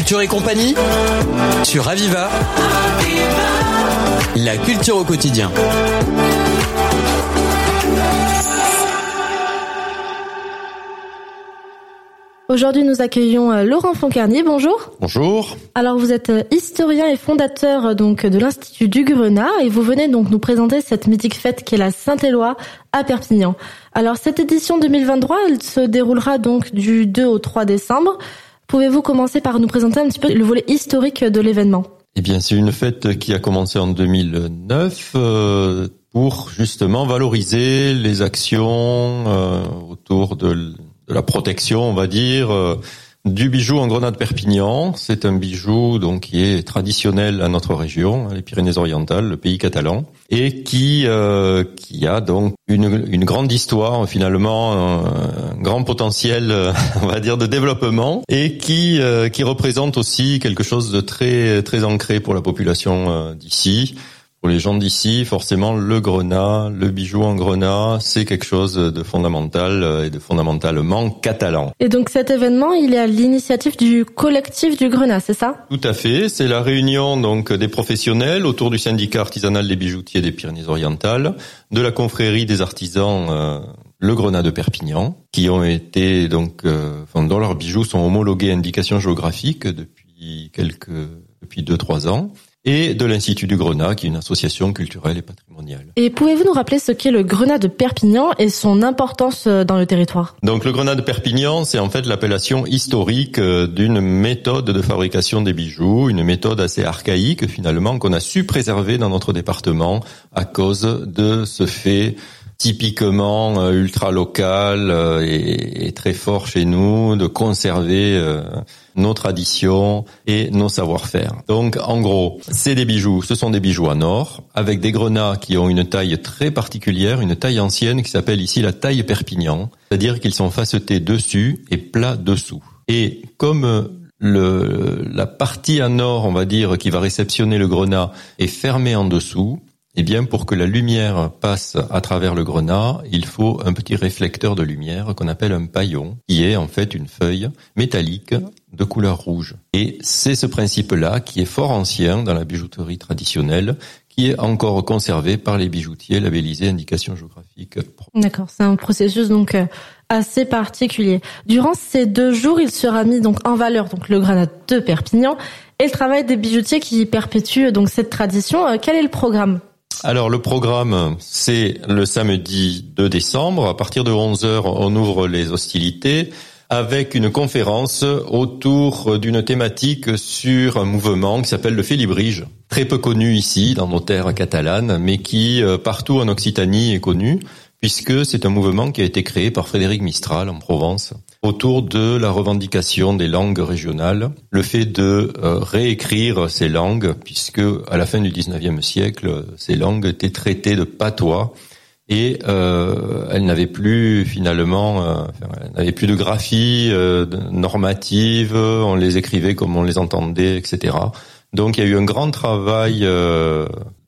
Culture et compagnie sur Aviva. La culture au quotidien. Aujourd'hui, nous accueillons euh, Laurent Foncarnier. Bonjour. Bonjour. Alors, vous êtes euh, historien et fondateur euh, donc de l'Institut du Grenat et vous venez donc nous présenter cette mythique fête qui est la Saint-Éloi à Perpignan. Alors, cette édition 2023, elle se déroulera donc du 2 au 3 décembre. Pouvez-vous commencer par nous présenter un petit peu le volet historique de l'événement? Eh bien, c'est une fête qui a commencé en 2009 pour justement valoriser les actions autour de de la protection, on va dire, euh, du bijou en grenade Perpignan. C'est un bijou donc qui est traditionnel à notre région, les Pyrénées-Orientales, le pays catalan, et qui euh, qui a donc une, une grande histoire finalement, un, grand potentiel, on va dire, de développement, et qui euh, qui représente aussi quelque chose de très très ancré pour la population d'ici. Pour les gens d'ici, forcément, le grenat, le bijou en grenat, c'est quelque chose de fondamental euh, et de fondamentalement catalan. Et donc cet événement, il est à l'initiative du collectif du grenat, c'est ça? Tout à fait. C'est la réunion donc des professionnels autour du syndicat artisanal des bijoutiers des Pyrénées-Orientales, de la confrérie des artisans. Euh, le Grenat de Perpignan, qui ont été donc, euh, dont leurs bijoux sont homologués à indication géographique depuis quelques, depuis deux trois ans, et de l'Institut du Grenat, qui est une association culturelle et patrimoniale. Et pouvez-vous nous rappeler ce qu'est le Grenat de Perpignan et son importance euh, dans le territoire? Donc le Grenat de Perpignan, c'est en fait l'appellation historique euh, d'une méthode de fabrication des bijoux, une méthode assez archaïque finalement qu'on a su préserver dans notre département à cause de ce fait typiquement euh, ultra local euh, et, très fort chez nous de conserver euh, nos traditions et nos savoir-faire. Donc en gros, c'est des bijoux, ce sont des bijoux en or avec des grenats qui ont une taille très particulière, une taille ancienne qui s'appelle ici la taille Perpignan, c'est-à-dire qu'ils sont facetés dessus et plats dessous. Et comme le, la partie en or, on va dire, qui va réceptionner le grenat est fermée en dessous, eh bien, pour que la lumière passe à travers le grenat, il faut un petit réflecteur de lumière qu'on appelle un paillon, qui est en fait une feuille métallique de couleur rouge. Et c'est ce principe-là qui est fort ancien dans la bijouterie traditionnelle, qui est encore conservé par les bijoutiers labellisés indication géographique. D'accord, c'est un processus donc euh, assez particulier. Durant ces deux jours, il sera mis donc en valeur donc le grenat de Perpignan et le travail des bijoutiers qui perpétuent donc cette tradition. Euh, quel est le programme? Alors le programme, c'est le samedi 2 décembre. À partir de 11h, on ouvre les hostilités avec une conférence autour d'une thématique sur un mouvement qui s'appelle le Félibrige, très peu connu ici dans nos terres catalanes, mais qui euh, partout en Occitanie est connu puisque c'est un mouvement qui a été créé par Frédéric Mistral en Provence autour de la revendication des langues régionales, le fait de euh, réécrire ces langues, puisque à la fin du 19e siècle, ces langues étaient traitées de patois et euh, elles n'avaient plus finalement, euh, elles n'avaient plus de graphie euh, normative, on les écrivait comme on les entendait, etc. Donc il y a eu un grand travail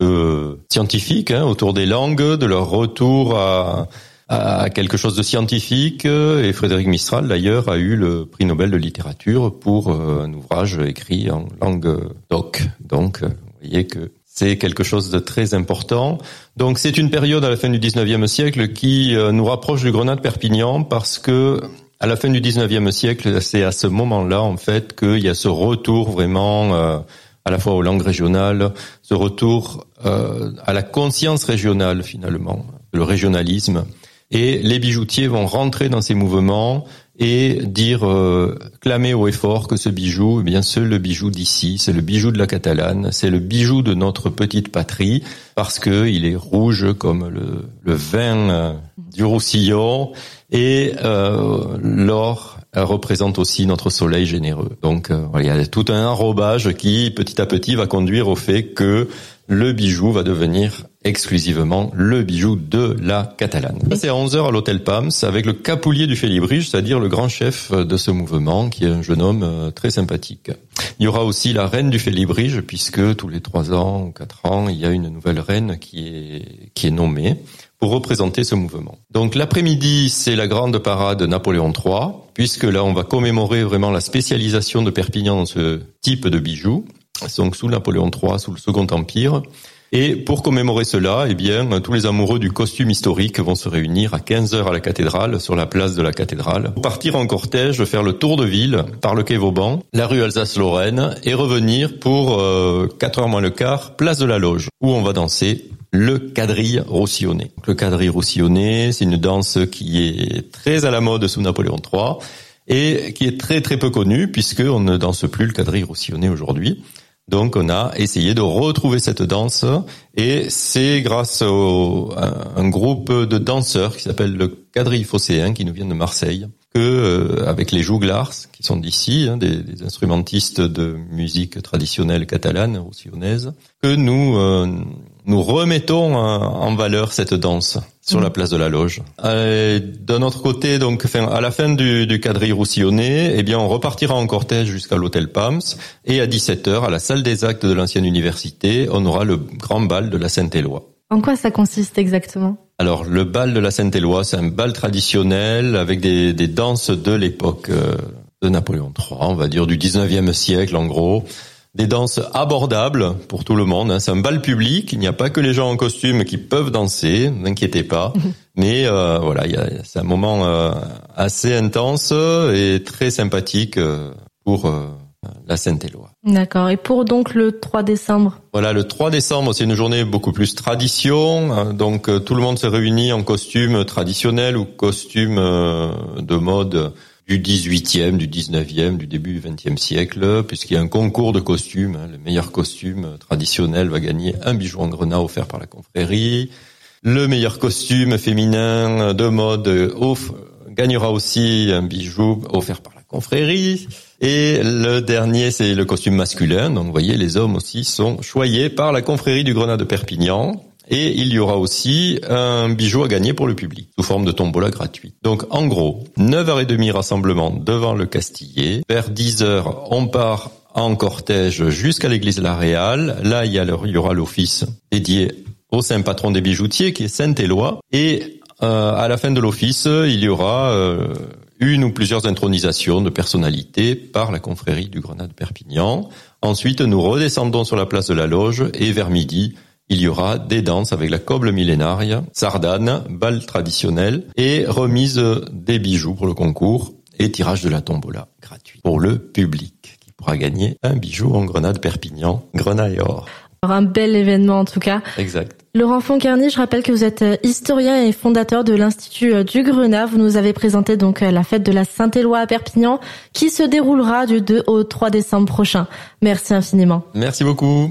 euh, scientifique hein, autour des langues, de leur retour à, à quelque chose de scientifique. Et Frédéric Mistral, d'ailleurs, a eu le prix Nobel de littérature pour euh, un ouvrage écrit en langue doc. Donc, euh, vous voyez que c'est quelque chose de très important. Donc, c'est une période à la fin du 19e siècle qui nous rapproche du Grenat de Perpignan parce que à la fin du 19e siècle, c'est à ce moment-là, en fait, qu'il y a ce retour vraiment à la fois aux langues régionales, ce retour euh, à la conscience régionale finalement, le régionalisme. Et les bijoutiers vont rentrer dans ces mouvements et dire, euh, clamer haut et fort que ce bijou, eh bien, c'est le bijou d'ici, c'est le bijou de la Catalane, c'est le bijou de notre petite patrie, parce que il est rouge comme le, vin euh, du Roussillon et euh, l'or représente aussi notre soleil généreux. Donc euh, il y a tout un enrobage qui petit à petit va conduire au fait que le bijou va devenir exclusivement le bijou de la Catalane. C'est à 11h à l'hôtel Pams avec le capoulier du Félibrige, c'est-à-dire le grand chef de ce mouvement qui est un jeune homme euh, très sympathique. Il y aura aussi la reine du Félibrige puisque tous les trois ans ou quatre ans, il y a une nouvelle reine qui est, qui est nommée pour représenter ce mouvement. Donc l'après-midi, c'est la grande parade Napoléon III, puisque là, on va commémorer vraiment la spécialisation de Perpignan dans ce type de bijoux. Donc sous Napoléon III, sous le Second Empire. Et pour commémorer cela, eh bien, tous les amoureux du costume historique vont se réunir à 15 heures à la cathédrale, sur la place de la cathédrale, pour partir en cortège, faire le tour de ville par le quai Vauban, la rue Alsace-Lorraine, et revenir pour euh, 4 heures moins le quart, place de la Loge, où on va danser le quadrille roussillonné. Le quadrille roussillonné, c'est une danse qui est très à la mode sous Napoléon III et qui est très très peu connue puisqu'on ne danse plus le quadrille roussillonné aujourd'hui. Donc on a essayé de retrouver cette danse et c'est grâce à un groupe de danseurs qui s'appelle le quadrille phocéen qui nous vient de Marseille que euh, avec les jouglars qui sont d'ici, hein, des, des, instrumentistes de musique traditionnelle catalane, roussillonnaise, que nous euh, nous remettons en valeur cette danse sur la mmh. place de la Loge. Euh, D'un autre côté, donc, à la fin du, du quadrille roussillonné, eh bien, on repartira en cortège jusqu'à l'hôtel Pams et à 17h, à la salle des actes de l'ancienne université, on aura le grand bal de la Sainte-Éloi. En quoi ça consiste exactement? Alors, le bal de la Sainte-Éloi, c'est un bal traditionnel avec des, des danses de l'époque euh, de Napoléon III, on va dire du 19e siècle en gros des danses abordables pour tout le monde. Hein. C'est un bal public. Il n'y a pas que les gens en costume qui peuvent danser. N'inquiétez pas. Mais euh, voilà, c'est un moment euh, assez intense et très sympathique euh, pour euh, la Sainte-Éloi. D'accord. Et pour donc le 3 décembre? Voilà, le 3 décembre, c'est une journée beaucoup plus tradition. Hein. Donc tout le monde se réunit en costume traditionnel ou costume de mode du 18e, du 19e, du début du 20e siècle, puisqu'il y a un concours de costumes. Hein. Le meilleur costume traditionnel va gagner un bijou en grenat offert par la confrérie. Le meilleur costume féminin de mode off gagnera aussi un bijou offert par la confrérie. Et le dernier, c'est le costume masculin. Donc, vous voyez, les hommes aussi sont choyés par la confrérie du Grenat de Perpignan. Et il y aura aussi un bijou à gagner pour le public, sous forme de tombola gratuite. Donc en gros, 9h30 rassemblement devant le Castillet. Vers 10h, on part en cortège jusqu'à l'église la Réale. Là, il y, aura l'office dédié au saint patron des bijoutiers, qui est Saint-Éloi. Et euh, à la fin de l'office, il y aura euh, une ou plusieurs intronisations de personnalités par la confrérie du Grenat de Perpignan. Ensuite, nous redescendons sur la place de la Loge et vers midi, il y aura des danses avec la coble millénaire, sardane, bal traditionnel et remise des bijoux pour le concours et tirage de la tombola gratuit pour le public qui pourra gagner un bijou en grenade Perpignan, grenat et or. Un bel événement en tout cas. Exact. Laurent Foncarny, je rappelle que vous êtes euh, historien et fondateur de l'Institut euh, du Grenat. Vous nous avez présenté donc euh, la fête de la Saint-Éloi à Perpignan qui se déroulera du 2 au 3 décembre prochain. Merci infiniment. Merci beaucoup.